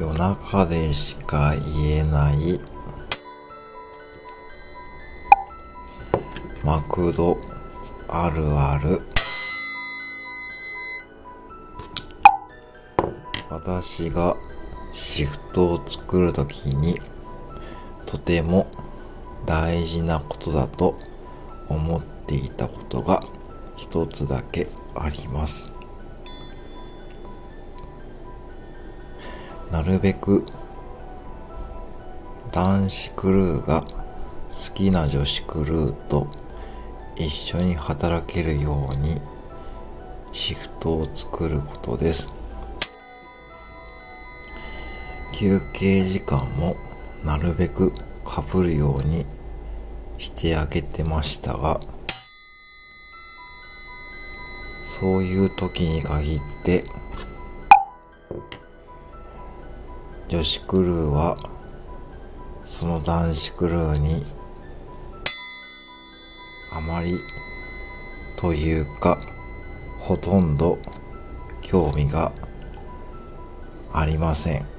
夜中でしか言えない。マクド。あるある。私がシフトを作るときにとても大事なことだと思っていたことが一つだけあります。なるべく男子クルーが好きな女子クルーと一緒に働けるようにシフトを作ることです。休憩時間もなるべくかぶるようにしてあげてましたがそういう時に限って女子クルーはその男子クルーにあまりというかほとんど興味がありません。